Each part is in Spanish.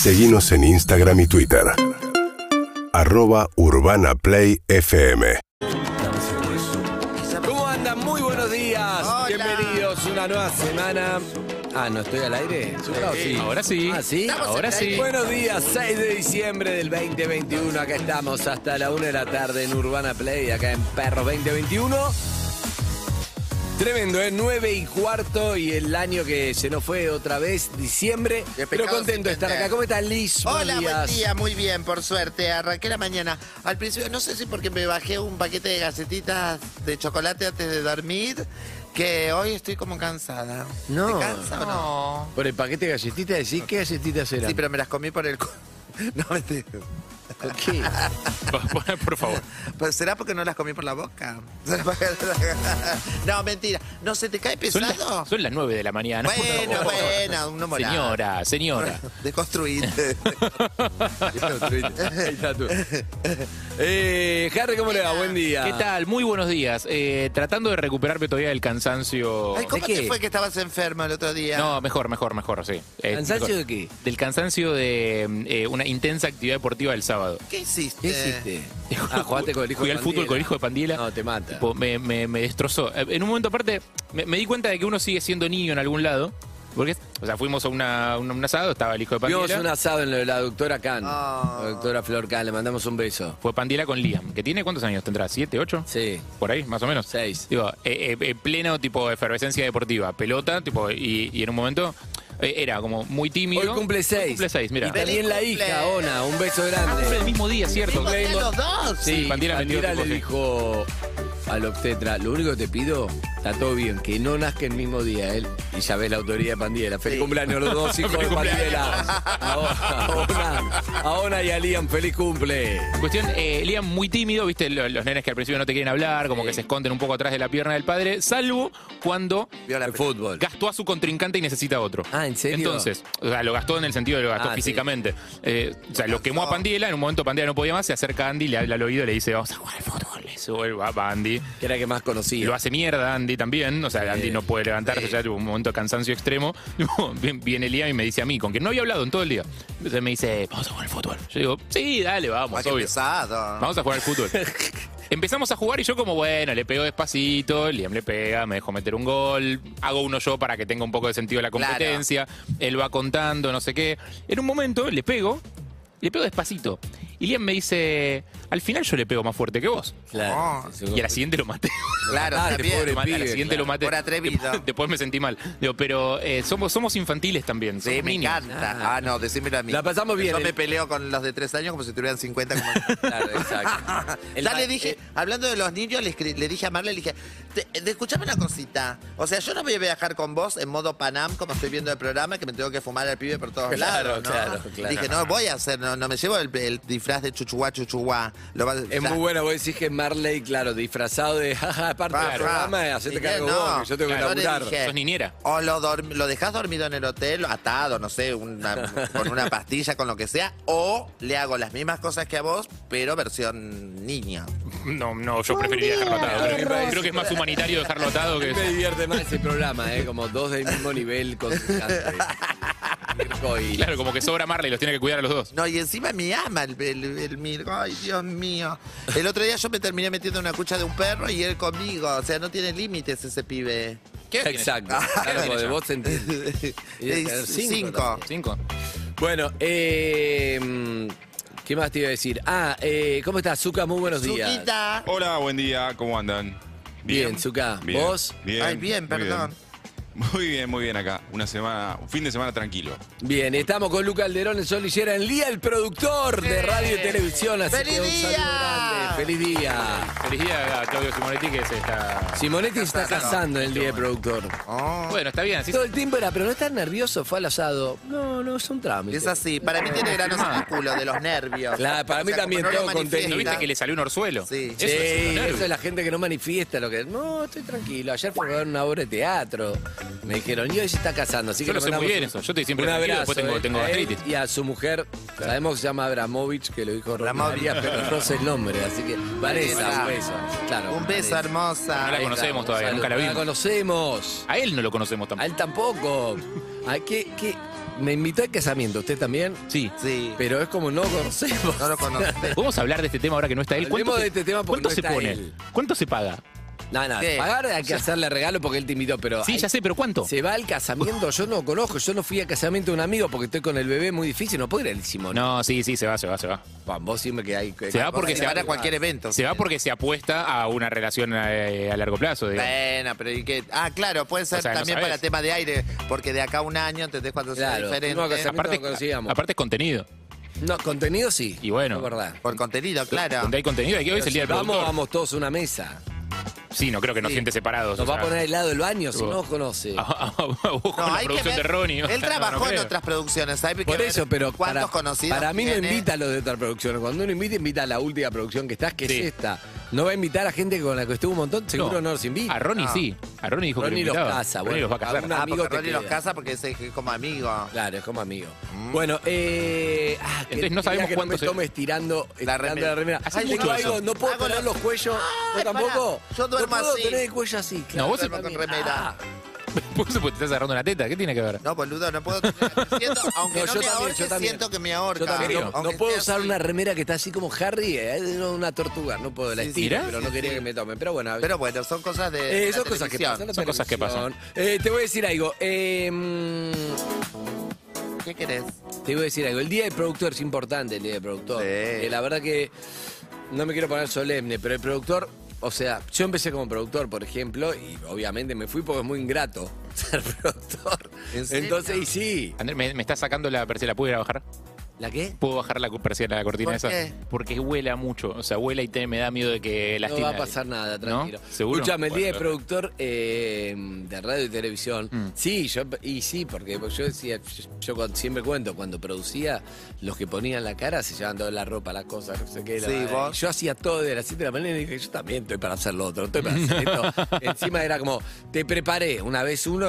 Seguimos en Instagram y Twitter. Arroba Urbana Play FM. ¿Cómo andan? Muy buenos días. Bienvenidos a una nueva semana. Ah, ¿no estoy al aire? Sí. Ahora sí. Ah, ¿sí? Ahora sí. Buenos días, 6 de diciembre del 2021. Acá estamos hasta la 1 de la tarde en Urbana Play, acá en Perro 2021. Tremendo, ¿eh? 9 y cuarto y el año que se nos fue otra vez, diciembre. Pero contento de estar acá. ¿Cómo estás, Liz? Hola, buen día, muy bien, por suerte. Arranqué la mañana. Al principio, no sé si porque me bajé un paquete de galletitas de chocolate antes de dormir, que hoy estoy como cansada. No. ¿Te cansa o no? Por el paquete de galletitas, decís qué galletitas eran. Sí, pero me las comí por el... No, mentira. ¿Por qué? Por, favor. Pues, ¿Será porque no las comí por la boca? No, mentira. ¿No se te cae Son pesado? las, son las 9 de la mañana. Bueno, bueno, un moral. Señora, señora. Deconstruirte. Ahí está tú. Eh, Harry, ¿cómo le va? Buen día. ¿Qué tal? Muy buenos días. Eh, tratando de recuperarme todavía del cansancio. Ay, ¿Cómo ¿De te qué? fue que estabas enfermo el otro día? No, mejor, mejor, mejor, sí. Eh, ¿Cansancio mejor. de qué? Del cansancio de eh, una intensa actividad deportiva del sábado. ¿Qué hiciste? ¿Qué hiciste? Ah, jugaste con el hijo Fui de al fútbol con el hijo de Pandiela. No, te mata. Tipo, me, me- me destrozó. Eh, En un momento aparte, me, me di cuenta de que uno sigue siendo niño en algún lado. Porque, o sea, fuimos a una, un, un asado, estaba el hijo de Vimos Pandiela. un asado en lo de la doctora Khan. Ah. La doctora Flor Khan, le mandamos un beso. Fue Pandiela con Liam, que tiene cuántos años tendrá, ¿siete, ocho? Sí. Por ahí, más o menos. Seis. Digo, eh, eh, eh, pleno tipo efervescencia deportiva, pelota, tipo, y, y en un momento eh, era como muy tímido. Hoy cumple seis. Hoy cumple seis, mira. Y también la hija. Ona, un beso Cumple el grande. mismo día, ¿cierto? ¿Mismo día los dos? Sí, metió tipo, le sí. dijo al obstetra, lo único que te pido, está todo bien, que no nazca el mismo día él. Y ya ves la autoridad de Pandiela. Feliz Sí. cumpleaños a los dos hijos de Pandiela. A Ona, y a Liam, feliz cumple. Cuestión, eh, Liam muy tímido, viste, lo- los, nenes que al principio no te quieren hablar, como Sí. que se esconden un poco atrás de la pierna del padre, salvo cuando Vio la El fútbol. gastó a su contrincante y necesita otro. Ah, ¿en serio? Entonces, o sea, lo gastó en el sentido de lo gastó Ah, sí. físicamente. Eh, o sea, lo quemó a Pandiela, en un momento Pandiela no podía más, se acerca a Andy, le habla al oído y le dice, vamos a jugar al fútbol. Le sube, va, va Andy. Que era que más conocía. lo hace mierda Andy también, o sea, Andy no puede levantarse, ya tuvo un momento de cansancio extremo. Viene Liam y me dice a mí, con quien no había hablado en todo el día. Entonces me dice, vamos a jugar al fútbol. Yo digo, sí, dale, vamos, Ah, obvio. Vamos a jugar al fútbol. Empezamos a jugar y yo como, bueno, le pego despacito, Liam le pega, me dejo meter un gol, hago uno yo para que tenga un poco de sentido la competencia, él va contando, no sé qué. En un momento le pego, le pego despacito. Y Liam me dice, al final yo le pego más fuerte que vos. Claro. Oh. Y a la siguiente lo maté. Claro, Ah, también. pobre Lo maté, a la siguiente claro. lo maté. Por atrevido. Después, me sentí mal. Digo, pero eh, somos, somos infantiles también. Sí, somos me niños. encanta. Ah, no, decímelo a mí. La pasamos bien, Yo eh. me peleo con los de tres años como si tuvieran 50. Como... Claro, exacto. El ya le dije, hablando de los niños, le, dije a Marle, le dije, "Te- de- escuchame una cosita. O sea, yo no voy a viajar con vos en modo Panam, como estoy viendo el programa, que me tengo que fumar al pibe por todos Claro, lados. ¿no? claro, claro. Dije, no voy a hacer, no, no me llevo el, el disfraz de chuchuá, chuchuá. Lo va- Es muy bueno, vos decís que Marley, claro, disfrazado de jaja, parte del Claro. programa, hacete Y cargo que no. vos, que yo tengo que Claro. Yo le laburar. dije, Sos niñera. O lo, dorm- lo dejas dormido en el hotel, atado, no sé, una- con una pastilla, con lo que sea, o le hago las mismas cosas que a vos, pero versión niña. No, no, yo preferiría dejarlo atado. Creo, que es más humanitario dejarlo atado que... me divierte más ese programa, ¿eh? Como dos del mismo nivel contrincante. Mirko y- Claro, como que sobra Marley, los tiene que cuidar a los dos. No, y encima me ama el, el, el Mirko. Ay, Dios mío. El otro día yo me terminé metiendo una cucha de un perro y él conmigo. O sea, no tiene límites ese pibe. ¿Qué Exacto. Ah, Claro, tiene de vos te entiendo. Y debe tener Es cinco cinco. Bueno, eh, ¿qué más te iba a decir? Ah, eh, ¿cómo estás, Zuka? Muy buenos días. Zuquita. Hola, buen día, ¿cómo andan? Bien, Zuka. Bien, ¿Vos? Bien. Ay, bien, perdón. Muy bien, muy bien acá. Una semana, un fin de semana tranquilo. Bien, estamos con Luca Alderón, el Sol Lillera, en Lía, el productor de radio y televisión. Así ¡Feliz que un saludo día! grande. ¡Feliz día! Feliz día a Claudio Simonetti que se está... Simonetti se está casando en el día de productor. Oh. Bueno, está bien, así Todo el tiempo era, pero no estás nervioso, fue al asado. No, no, es un trámite. Es así. Para mí tiene granos en el culo de los nervios. Claro, para O mí sea, también como no lo todo contenido. ¿No manifiesta. viste que le salió un orzuelo? Sí. Sí, Eso es un nervio. eso es la gente que no manifiesta lo que. No, estoy tranquilo. Ayer fue a ver una obra de teatro. Me dijeron, y hoy se está casando. Así Yo que lo le sé muy mandamos bien un- eso. Yo estoy siempre un tranquilo, abrazo, después tengo- eh, tengo a él gastritis. Y a su mujer, sabemos que se llama Abramovich, que lo dijo Abramovich. María, pero no sé el nombre. Así que, Vanessa, un beso. Claro, Un beso, Vanessa. hermosa. No la Ahí conocemos todavía, salud. nunca la No vimos. conocemos. A él no lo conocemos A tampoco. él tampoco. Ay, ¿qué, qué? me invitó al casamiento, ¿usted también? Sí. Sí. Pero es como no conocemos. No lo conozco. ¿Podemos hablar de este tema ahora que no está él? Hablemos se- de este tema porque ¿Cuánto no se está pone? él. ¿Cuánto se paga? No, no, ¿Qué? pagar hay que hacerle regalo porque él te invitó, pero. Sí, hay- ya sé, pero ¿cuánto? Se va al casamiento, yo no conozco, yo no fui al casamiento de un amigo porque estoy con el bebé muy difícil, no puedo ir al Simón. No, sí, sí, se va, se va, se va. vos siempre que hay. Se va porque se va- a cualquier evento. Se va porque se apuesta a una relación eh, a largo plazo, digamos. Bueno, pero ¿y qué? Ah, claro, puede ser O sea, no también sabés. para tema de aire, porque de acá a un año, ¿entendés? Cuando sea Claro, diferente. uno que se- Aparte, no conocíamos. aparte es contenido. No, contenido sí. Y bueno. Es verdad. Por contenido, claro. Donde hay contenido, hay que hoy es el día del vamos, productor. vamos todos a una mesa. Sí, no creo que nos Sí. siente separados. Nos o va a sea. poner al lado del baño si no conoce. A, a- a vos con No, la hay que producción ver- de Ronnie. Él No, trabajó no en creo. otras producciones, ¿sabes? Hay que Por ver eso, pero ¿Cuántos para, conocidos para mí no tiene? invita a los de otras producciones. Cuando uno invita, invita a la última producción que estás, que Sí. es esta. No va a invitar a gente con la que estuvo un montón, seguro no, los invita. A Ronnie No. sí. A Ronnie dijo Ronnie que lo los invitaba. casa, Ronnie bueno, los va a casar. a un Ah, amigo porque te Ronnie los queda. casa porque es eh, como amigo. Claro, es como amigo. Bueno, eh. Ah, que Entonces no sabemos que cuánto no me se- tome estirando, estirando remera. la remera. Hace Ay, mucho tengo eso. algo, no puedo Hago tener lo- los cuellos. Ay, ¿No pará, tampoco? yo duermo no puedo así. tener el cuello así. No, vos Duermo con remera. Vos porque te estás agarrando una teta. ¿Qué tiene que ver? No, boludo, no puedo. Siento, aunque No, no, yo me también, ahorque, yo también. siento que me ahorca. Yo también, no, puedo usar así. una remera que está así como Harry, eh, es una tortuga, no puedo, la Sí, estiro, sí, pero sí, no quería sí. que me tomen. Pero bueno, Pero bueno, son cosas de. eh, son cosas que pasan. Son cosas que. Eh, te voy a decir algo. eh, mm, ¿Qué querés? te voy a decir algo. El día del productor es importante, el día del productor. Sí. Eh, la verdad que no me quiero poner solemne, pero el productor, o sea, yo empecé como productor, por ejemplo, y obviamente me fui porque es muy ingrato ser productor. ¿En serio? Entonces, y sí. Andrés, ¿me, me está sacando la persiana? ¿Puedo ir a bajar? ¿La qué? ¿Puedo bajar la persiana de la cortina ¿Por esa? qué? Porque huela mucho. O sea, huela y te- me da miedo de que No lastime. va a pasar nada, tranquilo. ¿No? ¿Seguro? Escúchame, el día de productor eh, de radio y televisión. Mm. Sí, yo, y sí, porque yo decía, yo, siempre cuento, cuando producía, los que ponían la cara se llevaban toda la ropa, las cosas, no sé qué. la- Sí, vos. Yo hacía todo de las 7 de la mañana y dije, yo también estoy para hacer lo otro, estoy para hacer esto. Encima era como, te preparé, una vez uno,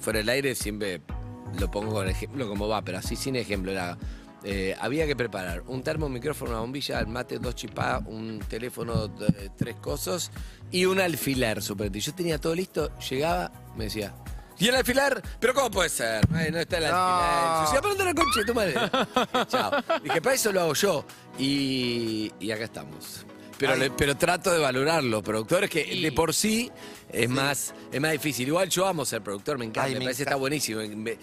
fuera del aire siempre lo pongo con ejemplo como va, pero así sin ejemplo era... eh, había que preparar un termo, un micrófono, una bombilla, el mate, dos chipá, un teléfono, tres cosas y un alfiler, suponete. Yo tenía todo listo, llegaba, me decía, ¿y el alfiler? ¿Pero cómo puede ser? Ay, no está el alfiler. Yo decía, ¿pero la concha tu madre? Chao. Dije, para eso lo hago yo. Y, y acá estamos. Pero, le- pero trato de valorar los productores que de por sí es más es más difícil. Igual yo amo ser productor, me encanta, Ay, me, me parece que encanta. está buenísimo. Me-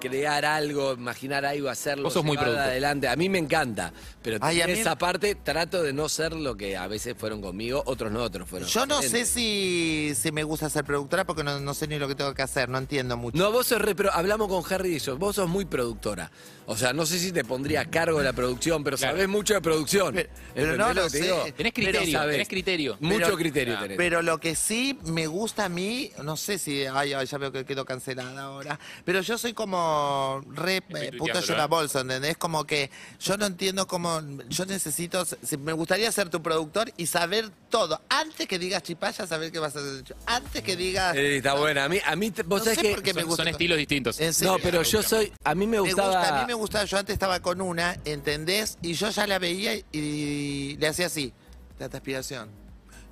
Crear algo, imaginar algo, hacerlo, Vos sos muy llevarlo adelante. A mí me encanta, pero Ay, a en mí- esa parte trato de no ser lo que a veces fueron conmigo, otros no, otros fueron. Yo no sé si, si me gusta ser productora porque no, no sé ni lo que tengo que hacer, no entiendo mucho. No, vos sos re, pero hablamos con Harry de eso. Vos sos muy productora. O sea, no sé si te pondría a cargo de la producción, pero Claro. sabes mucho de producción. Pero- pero ¿Entendés no lo lo que te sé. digo? Tenés Pero criterio, sabés. tenés criterio. Mucho Pero- criterio tenés. Pero lo que sí me gusta a mí, no sé si, ay, ay, ya veo que quedo cancelada ahora, pero yo soy como re eh, puto tuiteándolo, Jonah ¿eh? Bolson, ¿entendés? Como que yo no entiendo cómo, yo necesito, si- me gustaría ser tu productor y saber todo, antes que digas chipaya, saber qué vas a hacer. Antes que digas... Eh, está buena. A mí, a mí te- vos No sabés sé que... por qué me Son, gusta. son estilos distintos. En serio. No, pero yo soy... A mí me Me gustaba... gusta, a mí me gustaba, yo antes estaba con una, ¿entendés? Y yo ya la veía y le hacía así, la transpiración.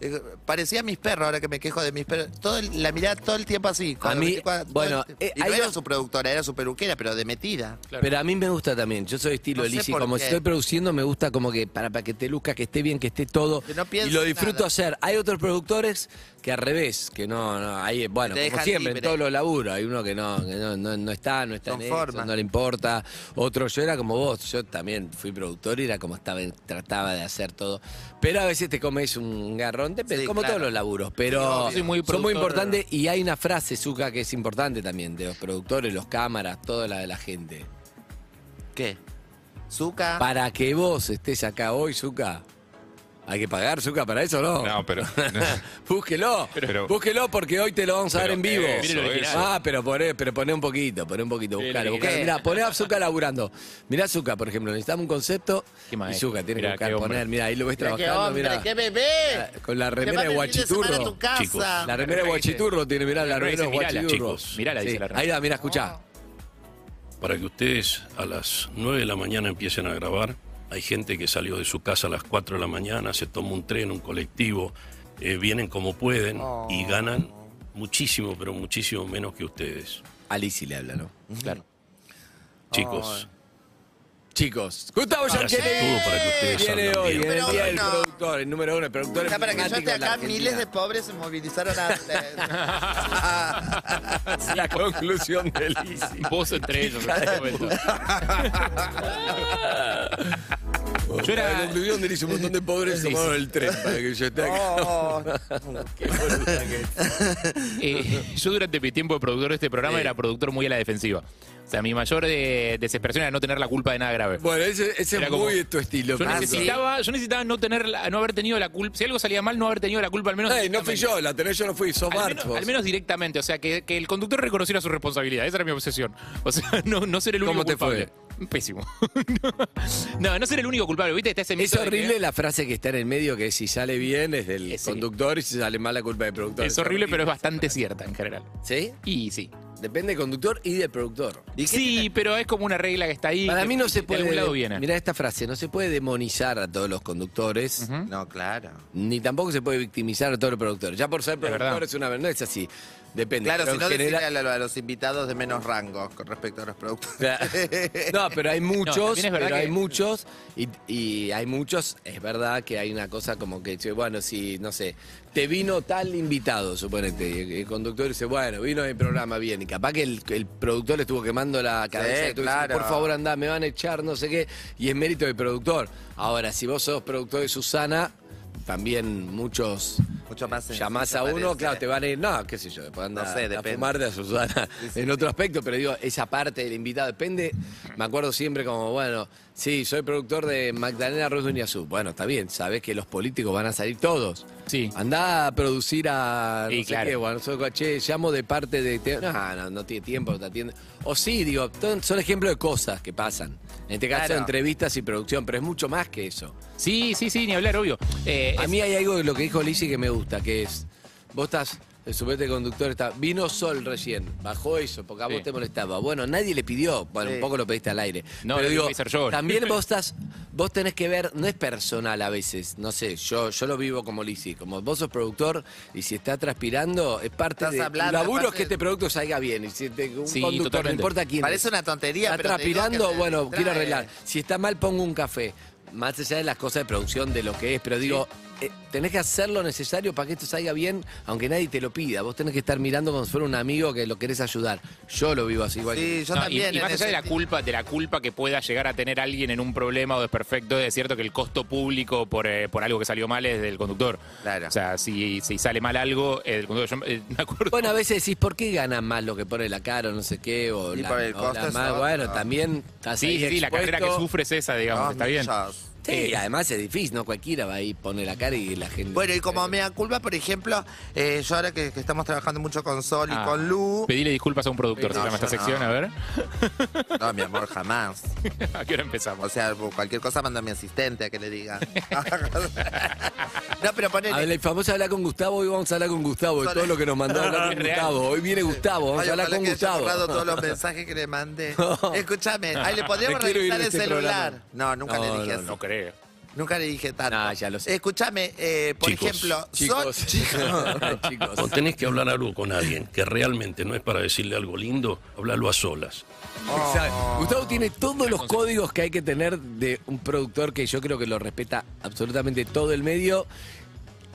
Eh, Parecía mis perros, ahora que me quejo de mis perros. Todo el- la mirada todo el tiempo así. cuando mí, me quejo- todo bueno, el eh, y no hay era dos- su productora, era su peluquera, pero de metida. Claro. Pero a mí me gusta también. Yo soy estilo No sé Lizzy. por Como qué. si estoy produciendo, me gusta como que para, para que te luzca, que esté bien, que esté todo. Que no pienses y lo disfruto nada. hacer. Hay otros productores que al revés, que no, no, hay, bueno, Te como dejan siempre, libre. en todos los laburos. Hay uno que no, que no, no, no está, no está en Conforma. eso, no le importa. Otro, yo era como vos. Yo también fui productor y era como estaba, trataba de hacer todo. Pero a veces te comes un garrón, depende, Sí, como claro. todos los laburos. Pero Sí, obvio. Soy muy son muy productor. importantes y hay una frase, Zuka, que es importante también, de los productores, los cámaras, toda la de la gente. ¿Qué? Zuka. Para que vos estés acá hoy, Zuka, ¿hay que pagar, Zuka, para eso o no? No, pero. búsquelo, Pero- búsquelo porque hoy te lo vamos a dar en vivo. eso, original. Ah, pero poné, pero poné un poquito, poné un poquito, buscalo, lo buscalo. Mirá, poné a Zuka laburando. Mirá Zuka, por ejemplo, necesitamos un concepto Qué y. Zuka tiene Mirá, que buscar, poner, mirá, ahí lo ves Mirá qué trabajando, hombre, mirá. qué bebé. Con la remera de guachiturro. tu casa. Chicos, La remera de guachiturro tiene, mirá, la La remera de guachiturro. chicos, mirala, dice la remera. Ahí va, mirá, escuchá. Para que ustedes a las 9 de la mañana empiecen a grabar, hay gente que salió de su casa a las 4 de la mañana, se toma un tren, un colectivo, eh, vienen como pueden y ganan muchísimo, pero muchísimo menos que ustedes. A Lizzy le habla, ¿no? Claro. Chicos, Chicos, Gustavo ustedes viene hoy bien. en el Número día del uno. productor, el número uno, el productor para que yo esté de la acá, miles de pobres se movilizaron a... La conclusión de Lizzy. Vos entre ellos Yo La era. conclusión de un montón de pobres tomaron el tren para que yo esté acá. Oh, Qué eh, yo durante mi tiempo de productor de este programa era productor muy a la defensiva. O sea, mi mayor eh, desesperación era no tener la culpa de nada grave. Bueno, ese, es muy de tu estilo. Yo necesitaba, yo necesitaba no tener la- no haber tenido la culpa. Si algo salía mal, no haber tenido la culpa al menos. Ey, no fui yo, la tenés yo, no fui, sos Al Bart, menos, al menos directamente, o sea, que, que el conductor reconociera su responsabilidad. Esa era mi obsesión. O sea, no, no ser el único ¿Cómo te culpable. Pésimo. no, no ser el único culpable. ¿Viste? Está ese Es mito de que- horrible la frase que está en el medio, que si sale bien es del Eh, sí. conductor y si sale mal la culpa del productor. Es horrible, pero es bastante cierta en general. ¿Sí? Y sí. Depende del conductor y del productor. Sí, pero es como una regla que está ahí. Para que mí no se de puede. algún lado viene. Mira esta frase, no se puede demonizar a todos los conductores, Ujú. no, claro. ni tampoco se puede victimizar a todos los productores. Ya por ser verdad. productor es una no es así. Depende. Claro, Pero si no general- a, lo- a los invitados de menos rango con respecto a los productores. No, pero hay muchos, pero hay muchos y, y hay muchos, es verdad que hay una cosa como que, bueno, si, no sé, te vino tal invitado, suponete, y el, el conductor dice, bueno, vino el programa bien, y capaz que el, el productor le estuvo quemando la cabeza, y tú dices, claro. por favor anda, me van a echar, no sé qué, y es mérito del productor. Ahora, si vos sos productor de Susana, también muchos Mucho más sencillo, llamás a uno, parece. claro, te van a ir, no, qué sé yo, después anda No sé, a depende. fumar de a Susana sí, en otro aspecto, pero digo, esa parte del invitado depende, me acuerdo siempre como, bueno, sí, soy productor de Magdalena Ruiz Duñazú, bueno, está bien, sabes que los políticos van a salir todos. Sí. Andá a producir a. Sí, no sé claro. qué, bueno, soy, che, llamo de parte de. te- No, no, no tiene tiempo, no te atiende. O sí, digo, son son ejemplos de cosas que pasan. En este caso, Claro. entrevistas y producción, pero es mucho más que eso. Sí, sí, sí, ni hablar, obvio. Eh, A es- mí hay algo de lo que dijo Lizzy que me gusta, que es, vos estás, el suplente conductor está, vino Sol recién, bajó eso, porque a vos Sí. te molestaba. Bueno, nadie le pidió, bueno, un poco lo pediste al aire. No, pero lo que hacer yo. también vos estás, vos tenés que ver, no es personal a veces, no sé, yo, yo lo vivo como Lizzy, como vos sos productor y si está transpirando, es parte Estás de hablando, tu laburo es aparte- que este producto salga bien. Y si te- un Sí, conductor, no totalmente. importa quién Parece es, una tontería, está pero te digo transpirando, que te bueno, distrae. quiero arreglar. Si está mal, pongo un café. Más allá de las cosas de producción, de lo que es, pero digo, eh, tenés que hacer lo necesario para que esto salga bien, aunque nadie te lo pida. Vos tenés que estar mirando como si fuera un amigo que lo querés ayudar. Yo lo vivo así igual. que- Sí, yo No, y- también. y, en más allá ese de la sentido. culpa, de la culpa que pueda llegar a tener alguien en un problema o desperfecto, es cierto que el costo público por, eh, por algo que salió mal es del conductor. Claro. O sea, si, si sale mal algo, es del conductor. Yo eh, me acuerdo. Bueno, a veces decís, ¿por qué ganan más lo que pone la cara o no sé qué? O Y la, por el o costo la es más- otro. Bueno, también estás sí, ahí sí, sí, la carrera que expuesto. sufre es esa, digamos, está bien. Sí, y además es difícil, ¿no? Cualquiera va ahí, pone la cara y la gente... Bueno, y como me da culpa, por ejemplo, eh, yo ahora que, que estamos trabajando mucho con Sol y Ah, con Lu. Pedile disculpas a un productor, No, se llama esta sección, no. a ver. No, mi amor, jamás. ¿A qué hora empezamos? O sea, cualquier cosa manda a mi asistente a que le diga. no, pero ponele. Habla, famoso hablar con Gustavo, hoy vamos a hablar con Gustavo, de todo lo que nos mandó hablar con. Gustavo. Hoy viene Gustavo, vamos Ay, a hablar con que Gustavo. borrado todos los mensajes que le mandé. Escúchame, ahí le podríamos revisar el este celular. programa. No, nunca No, le dije no, eso. No creo. Nunca le dije tanto. No, ya lo sé. Escúchame, eh, por Chicos, ejemplo, Chicos, chicos. chicos. Cuando tenés que hablar algo con alguien que realmente no es para decirle algo lindo, hablalo a solas. Exacto. Gustavo tiene todos los códigos que hay que tener de un productor que yo creo que lo respeta absolutamente todo el medio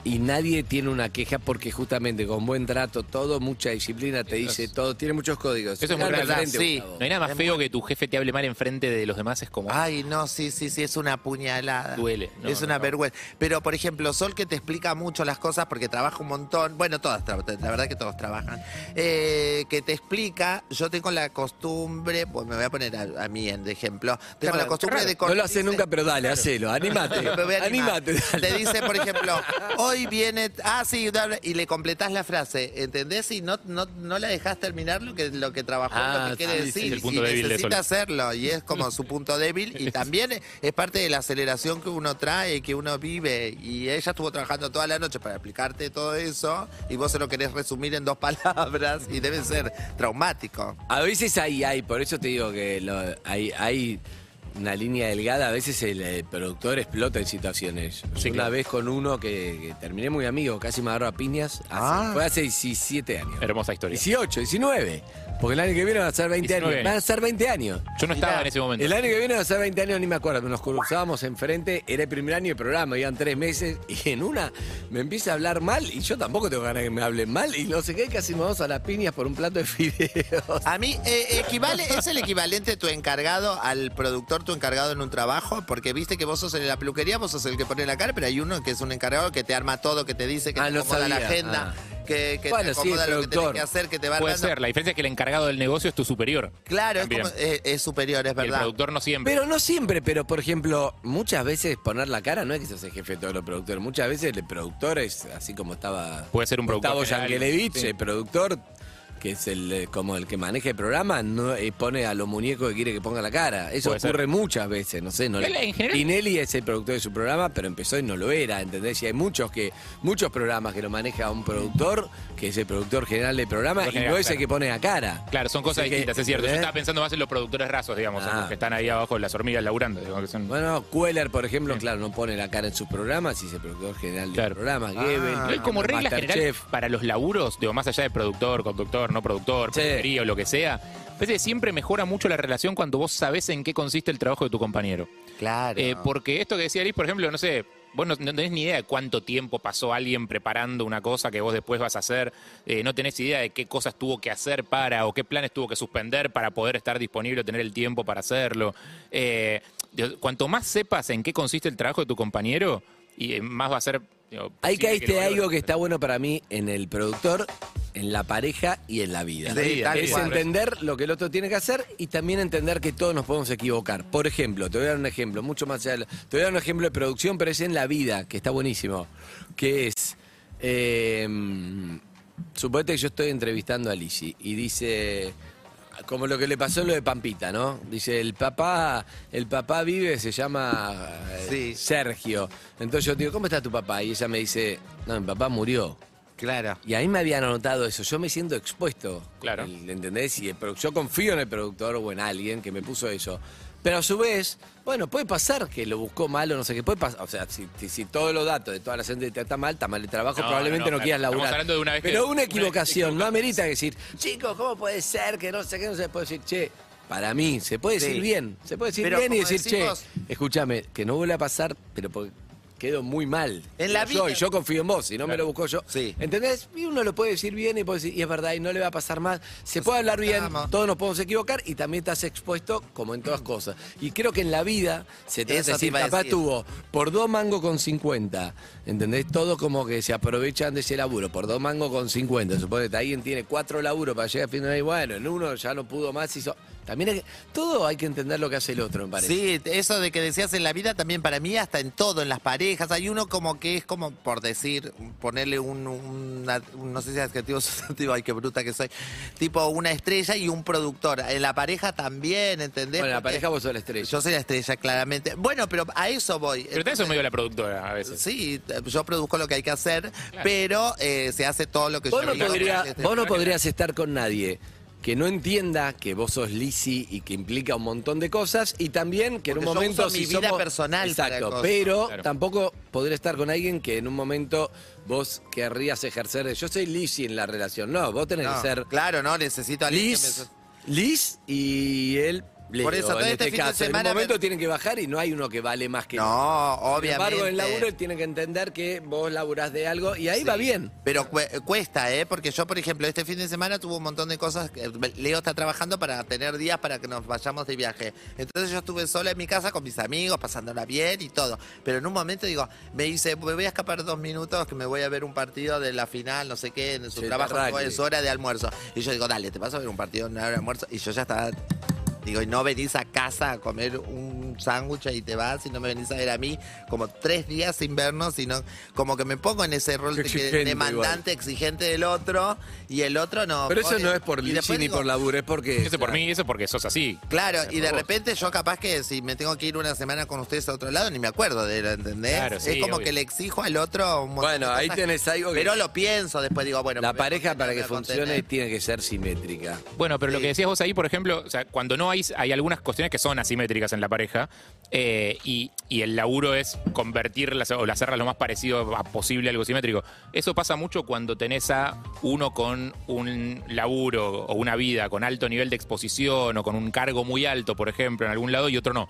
y nadie tiene una queja porque justamente con buen trato, todo, mucha disciplina, te dice todo, tiene muchos códigos. Eso es muy sí. Gustavo. No hay nada más feo que tu jefe te hable mal enfrente de los demás, es como. Ay, no, sí, sí, sí, es una puñalada. Duele. No, es no, una no. vergüenza. Pero, por ejemplo, Sol que te explica mucho las cosas porque trabaja un montón. Bueno, todas, tra- la verdad que todos trabajan. Eh, que te explica, yo tengo la costumbre, pues me voy a poner a, a mí en de ejemplo. Tengo la costumbre de No lo hace nunca, pero dale, hacelo, animate. Me voy a animar. Animate, dale. Te dice, por ejemplo, hoy viene, ah, sí, y le completás la frase, ¿entendés? Y no, no, no la dejás terminar lo que, lo que trabajó, Ah, lo que quiere sí, sí, decir. el punto y débil necesita hacerlo, y es como su punto débil, y también es parte de la aceleración que uno trae, que uno vive. Y ella estuvo trabajando toda la noche para explicarte todo eso, y vos se lo querés resumir en dos palabras, y debe ser traumático. A veces hay, hay, por eso te digo que lo- hay, hay una línea delgada. A veces el, eh, productor explota en situaciones. Sí, una claro. vez con uno que, que terminé muy amigo, casi me agarró a piñas. hace- Ah. Fue hace 17 años. Hermosa historia. 18, 19. Porque el año que viene van a ser 20 19 años. Van a ser 20 años. Yo no estaba en ese momento. El año que viene va a ser 20 años, ni me acuerdo. Nos cruzábamos enfrente, era el primer año de programa, iban tres meses, y en una me empieza a hablar mal, y yo tampoco tengo ganas de que me hablen mal, y no sé qué, casi me vamos a las piñas por un plato de fideos. A mí, eh, equivale, ¿es el equivalente tu encargado al productor, tu encargado en un trabajo? Porque viste que vos sos en la peluquería, vos sos el que pone la cara, pero hay uno que es un encargado que te arma todo, que te dice, que Ah, te no acomoda la agenda, Ah. Que, que Bueno, te sí, acomoda lo que tenés que hacer, que te va Puede ser. La diferencia es que el encargado del negocio es tu superior. Claro, es, También. como- es- es superior, es Y el verdad. productor no siempre. Pero no siempre, pero por ejemplo, muchas veces poner la cara no es que seas el jefe de todos los productores. Muchas veces el productor es así como estaba. Puede ser un productor Gustavo Yankelevich, sí. el productor, que es el eh, como el que maneja el programa, no eh, pone a los muñecos que quiere que ponga la cara. Eso Puede ser. ocurre muchas veces, no sé. No le- en general- Tinelli es el productor de su programa, pero empezó y no lo era, ¿entendés? Y hay muchos que muchos programas que lo maneja un productor, que es el productor general del programa, Productor y no es el claro. que pone la cara. Claro, son cosas Así que, distintas, es cierto. Yo ¿entendés? estaba pensando más en los productores rasos, digamos, en Ah. los que están ahí abajo, las hormigas laburando. digamos, que son- Bueno, Queller, por ejemplo, Sí. claro, no pone la cara en sus programas y es el productor general del Claro. programa. Ah. Gebel, No hay como regla general Masterchef. para los laburos, digo, más allá de productor, conductor, no productor, Sí. peluquería o lo que sea. Parece que siempre mejora mucho la relación cuando vos sabés en qué consiste el trabajo de tu compañero. Claro. Eh, porque esto que decía Liz, por ejemplo, no sé, vos no, no tenés ni idea de cuánto tiempo pasó alguien preparando una cosa que vos después vas a hacer, eh, no tenés idea de qué cosas tuvo que hacer para, o qué planes tuvo que suspender para poder estar disponible o tener el tiempo para hacerlo. Eh, digo, cuanto más sepas en qué consiste el trabajo de tu compañero, y eh, más va a ser... digo, Ahí posible que caíste lo algo que está bueno para mí en el productor, en la pareja y en la vida. Tal es cual. entender lo que el otro tiene que hacer y también entender que todos nos podemos equivocar. Por ejemplo, te voy a dar un ejemplo, mucho más allá. Te voy a dar un ejemplo de producción, pero es en la vida, que está buenísimo. Que es. Eh, suponete que yo estoy entrevistando a Lizzy y dice. Como lo que le pasó en lo de Pampita, ¿no? Dice, el papá, el papá vive, se llama eh, Sí. Sergio. Entonces yo digo, ¿cómo está tu papá? Y ella me dice, no, mi papá murió. Claro. Y ahí me habían anotado eso. Yo me siento expuesto. Claro. El- ¿Entendés? Y el produ- yo confío en el productor o en alguien que me puso eso. Pero a su vez, bueno, puede pasar que lo buscó mal o no sé qué. Puede pasar. O sea, si, si- si todos los datos de toda la gente te está mal, está mal el trabajo, No, probablemente no, no, no, quieras estamos laburar. hablando de una vez que- Pero una vez equivocación no amerita decir, chicos, ¿cómo puede ser que no sé qué? No se puede decir, che. Para mí, se puede decir Sí. bien. Se puede decir Pero bien y como decir, decimos- che, escúchame, que no vuelva a pasar, pero porque quedo muy mal. En la Yo, vida- y yo confío en vos, si no me Claro. lo busco yo. Sí. ¿Entendés? Y uno lo puede decir bien y puede decir, y es verdad, y no le va a pasar más. Se puede hablar bien, equivocamos. todos nos podemos equivocar y también estás expuesto como en todas cosas. Y creo que en la vida se trata Eso de te decir, iba a papá decir. tuvo por dos mangos con 50. ¿Entendés? Todo como que se aprovechan de ese laburo. Por dos mangos con 50. Suponete, que alguien tiene cuatro laburos para llegar a fin de mes y bueno, en uno ya no pudo más. Hizo... También hay que- todo hay que entender lo que hace el otro, me parece. Sí, eso de que decías en la vida también para mí, hasta en todo, en las parejas. Hay uno como que es como, por decir, ponerle un, una- un- no sé si es adjetivo o sustantivo, ay, qué bruta que soy, tipo una estrella y un productor. En la pareja también, ¿entendés? Bueno, en la pareja vos sos la estrella. Yo soy la estrella, claramente. Bueno, pero a eso voy. Pero tenés un medio de la productora a veces. Sí, yo produzco lo que hay que hacer, pero eh, se hace todo lo que Vos yo no, digo. podría- Este, vos no podrías estar con nadie que no entienda que vos sos Lisi y que implica un montón de cosas y también que en un momento uso mi si vida somos- personal exacto pero Claro. tampoco podría estar con alguien que en un momento vos querrías ejercer de, yo soy Lisi en la relación no vos tenés No, que ser Claro, no, necesito a Liz me- Liz y él Leo, Por eso, todo en este este fin de caso, en un semana momento me- tienen que bajar y no hay uno que vale más que No, otro. Sin obviamente. embargo, en laburo él tiene que entender que vos laburás de algo y ahí va bien. Pero cu- cuesta, ¿eh? Porque yo, por ejemplo, este fin de semana tuve un montón de cosas. que- Leo está trabajando para tener días para que nos vayamos de viaje. Entonces yo estuve sola en mi casa con mis amigos, pasándola bien y todo. Pero en un momento digo, me dice, me voy a escapar dos minutos que me voy a ver un partido de la final, no sé qué, en su Sí, trabajo es hora de almuerzo. Y yo digo, dale, te vas a ver un partido en hora de almuerzo. Y yo ya estaba. Digo, y no venís a casa a comer un sándwich y te vas y no me venís a ver a mí como tres días sin vernos, sino como que me pongo en ese rol exigente demandante, exigente del otro y el otro no. Pero eso no es por después ni digo, por laburo, es porque... Eso por mí, eso porque sos así. Claro, y de vos. repente yo capaz que si me tengo que ir una semana con ustedes a otro lado, ni me acuerdo de él, ¿entendés? Claro, sí, es como obvio. que le exijo al otro un montón Bueno, de ahí tenés algo que... Pero lo pienso, después digo, bueno... La pareja para que funcione contener. tiene que ser simétrica. Bueno, pero lo que decías vos ahí, por ejemplo, o sea, cuando no hay, hay algunas cuestiones que son asimétricas en la pareja eh, y, el laburo es convertirlas o hacerlas lo más parecido posible a algo simétrico. Eso pasa mucho cuando tenés a uno con un laburo o una vida con alto nivel de exposición o con un cargo muy alto, por ejemplo, en algún lado y otro no.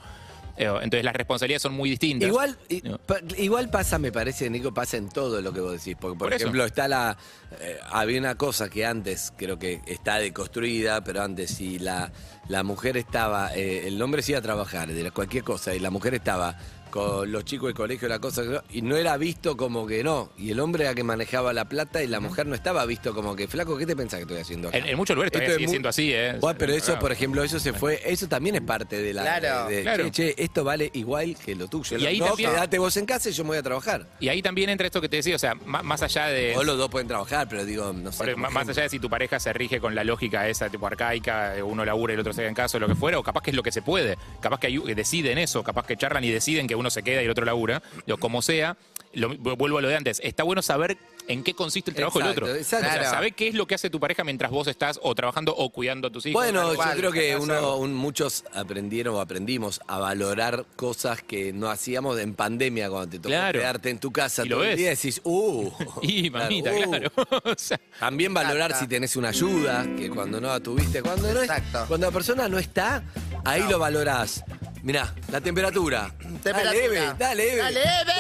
Entonces las responsabilidades son muy distintas. Igual, i- No. pa- igual pasa, me parece, Nico, pasa en todo lo que vos decís. Porque, por, Por eso. ejemplo, está la. eh, había una cosa que antes creo que está deconstruida, pero antes si la, la mujer estaba. eh, el hombre se iba a trabajar de cualquier cosa y la mujer estaba con los chicos del colegio, la cosa, y no era visto como que no. Y el hombre era que manejaba la plata y la mujer no estaba visto como que, flaco, ¿qué te pensás que estoy haciendo acá? En, en muchos lugares todavía sigue siendo así, ¿eh? Bueno, pero eso, Claro. por ejemplo, eso se fue, eso también es parte de la. Claro. de, Claro. Che, che, esto vale igual que lo tuyo. Y ahí no, también- quedate vos en casa y yo me voy a trabajar. Y ahí también entra esto que te decía, o sea, má- más allá de... O los dos pueden trabajar, pero digo, no sé. Más allá de si tu pareja se rige con la lógica esa tipo arcaica, eh, uno labura y el otro se haga en caso, lo que fuera, o capaz que es lo que se puede, capaz que, hay- que deciden eso, capaz que charlan y deciden que uno se queda y el otro labura, digo, como sea, lo- vuelvo a lo de antes, está bueno saber en qué consiste el trabajo Exacto, del otro. exacto. O sea, saber qué es lo que hace tu pareja mientras vos estás o trabajando o cuidando a tus hijos. Bueno, yo creo que uno, un- muchos aprendieron o aprendimos a valorar cosas que no hacíamos en pandemia cuando te tocó Claro. quedarte en tu casa Y lo todo el ves. día y decís, uh. y mamita, uh. claro. O sea, También valorar Exacto. si tenés una ayuda, que cuando no la tuviste, cuando no es- Exacto. cuando la persona no está, ahí lo valorás. Mirá, la temperatura. Temperatura. Dale, Eve, dale, Eve. Dale, Eve.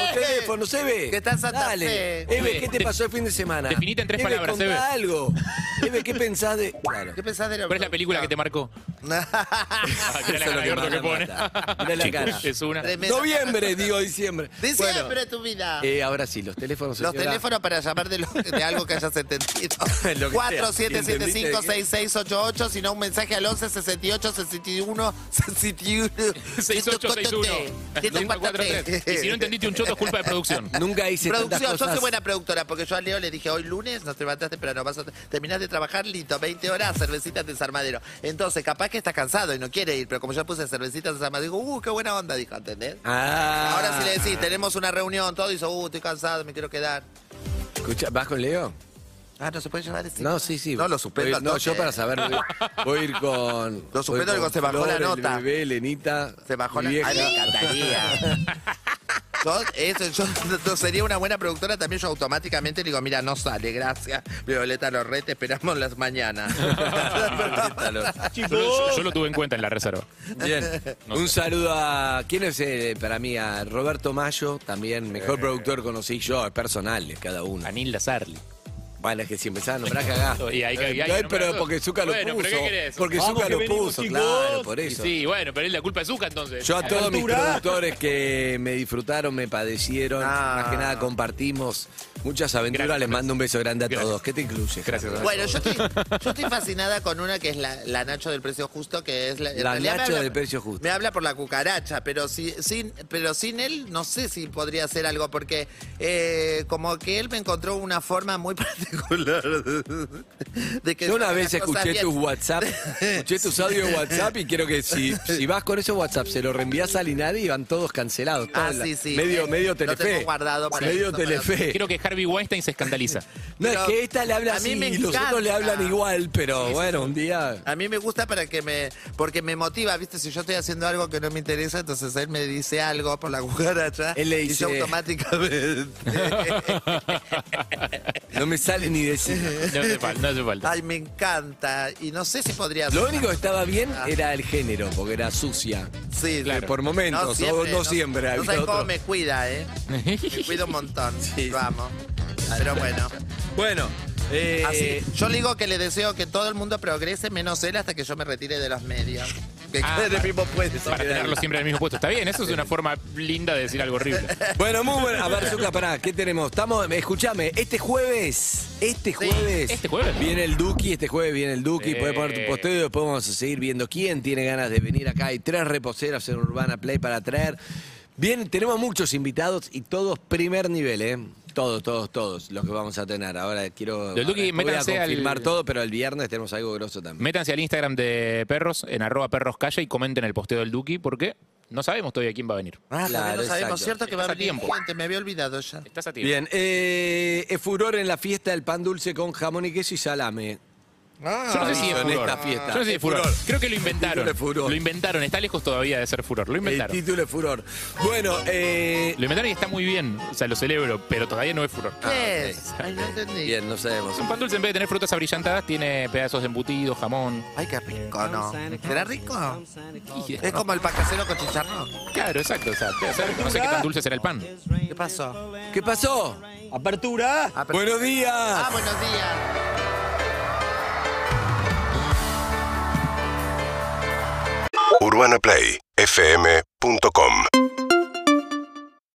Por teléfono, Eve. Que está en Santa Dale. Fe. Eve, ¿qué te pasó el fin de semana? definite en tres Eve, palabras, contá Eve. algo. Eve, ¿qué pensás de...? Claro. ¿Qué pensás de lo ¿Cuál es la película que te marcó? Ah, mirá la Eso es lo cara de que pone. mata. Mirá la cara. Es una. Tremendo. Noviembre, digo diciembre. Diciembre Bueno, tu vida. eh, ahora sí, los teléfonos. Los señora. teléfonos para llamar de, lo- de algo que hayas entendido. Lo que sea. 47756688, si no un mensaje al 11 68 61 61 6861. 143. Y si no entendiste un choto es culpa de producción. Nunca hice Producción, yo soy cosas. buena productora, porque yo a Leo le dije, hoy lunes nos levantaste, pero no vas a terminar de trabajar, listo, 20 horas, cervecitas de desarmadero. Entonces, capaz que está cansado y no quiere ir, pero como yo puse cervecitas de desarmadero, digo, uh, qué buena onda, dijo, ¿entendés? Ah. Ahora si le decís, tenemos una reunión, todo, dice, uh, estoy cansado, me quiero quedar. Escucha, ¿vas con Leo? Ah, no se puede llevar ese. No, sí, sí. No, lo suspendo. Voy- al No, yo para saber, voy, voy a ir con. Lo suspendo, con se bajó la nota. El bebé, Lenita. Se bajó la... Ay, me encantaría. Yo, eso, yo no sería una buena productora también, yo automáticamente le digo, mira, no sale, gracias. Violeta Lorrete, esperamos las mañanas. Yo lo, yo lo tuve en cuenta en la reserva. Bien. Un saludo a. ¿Quién es eh, para mí? A Roberto Mayo, también mejor productor conocí yo, es personal, cada uno. Anilda Sarli. Bueno, es que si empezás a nombrar cagás. Y hay que- hay que Ay, nombrar pero porque Zucca lo Bueno, puso. pero ¿qué querés? Porque Vamos Zucca que lo venimos, puso, chicos. claro, por Y eso. Sí, bueno, pero es la culpa de Zucca entonces. Yo a todos mis Altura. productores que me disfrutaron, me padecieron, Ah. más que nada compartimos muchas aventuras, Gracias, les mando un beso grande a Gracias. todos. ¿Qué te incluye? Gracias. Javi? Bueno, yo estoy, yo estoy fascinada con una que es la, la Nacho del precio justo, que es la, en La realidad me Nacho habla- del precio justo. Me habla por la cucaracha, pero si, sin, pero sin él no sé si podría hacer algo, porque eh, como que él me encontró una forma muy particular de que Yo una vez escuché bien. tus WhatsApp, escuché tus audios de WhatsApp y quiero que si, si vas con esos WhatsApp, se lo reenvías a Linadi y van todos cancelados. Ah, todos sí, sí. Medio, Eh, medio lo tengo Telefe. guardado para medio eso, Telefe. Creo que Harvey Weinstein se escandaliza. No, es Pero que esta le habla a mí así me y los otros le hablan igual, pero bueno, un día... A mí me gusta para que me. Porque me motiva, ¿viste? Si yo estoy haciendo algo que no me interesa, entonces él me dice algo por la cucaracha. Él le Y yo dice- automáticamente. No me sale ni decir. No hace falta. No hace falta. Ay, me encanta. Y no sé si podría Lo hacer- único que estaba bien era el género, porque era sucia. Sí, Claro. Por momentos, no siempre. No había sabes cómo me cuida, ¿eh? Me cuida un montón. Vamos. Pero bueno. Bueno, eh, Así, yo le digo que le deseo que todo el mundo progrese, menos él, hasta que yo me retire de los medios. Que Ah, quede en el para- mismo puesto. Para tenerlo siempre en el mismo puesto. Está bien, eso es una forma linda de decir algo horrible. Bueno, muy bueno. A ver, Zucca, pará, ¿qué tenemos? Estamos, escúchame, este jueves, este jueves. ¿Este jueves? Viene el Duki, este jueves viene el Duki. Sí. Puedes poner tu posteo y después vamos a seguir viendo quién tiene ganas de venir acá. Hay tres reposeras en Urbana Play para traer. Bien, tenemos muchos invitados y todos primer nivel, ¿eh? Todos, todos, todos los que vamos a tener. Ahora quiero. Del Duki, ahora voy a métanse al- confirmar todo, pero el viernes tenemos algo grosso también. Métanse al Instagram de Perros, en arroba perroscalle, y comenten el posteo del Duki, porque no sabemos todavía quién va a venir. Ah, Claro, también no sabemos, exacto. cierto que va a Estás a venir tiempo. gente, me había olvidado ya. Estás a tiempo. Bien, eh, es furor en la fiesta del pan dulce con jamón y queso y salame. Ah, Yo no sé si es en furor. esta fiesta. Yo no sé si es furor. furor. Creo que lo inventaron. título es furor. Lo inventaron. Está lejos todavía de ser furor. Lo El inventaron. título es furor. Bueno, eh. Lo inventaron y está muy bien. O sea, lo celebro, pero todavía no es furor. ¿Qué Ah, es? Ay, no entendí. Bien, no sabemos. Un pan dulce en vez de tener frutas abrillantadas, tiene pedazos de embutido, jamón. Ay, qué rico, ¿no? ¿Será rico? Es como el pan casero con chicharrón. Claro, exacto. O sea, no sé qué tan dulce será el pan. ¿Qué pasó? ¿Qué pasó? Apertura. Apertura. Buenos días. Ah, buenos días. UrbanaPlayFM.com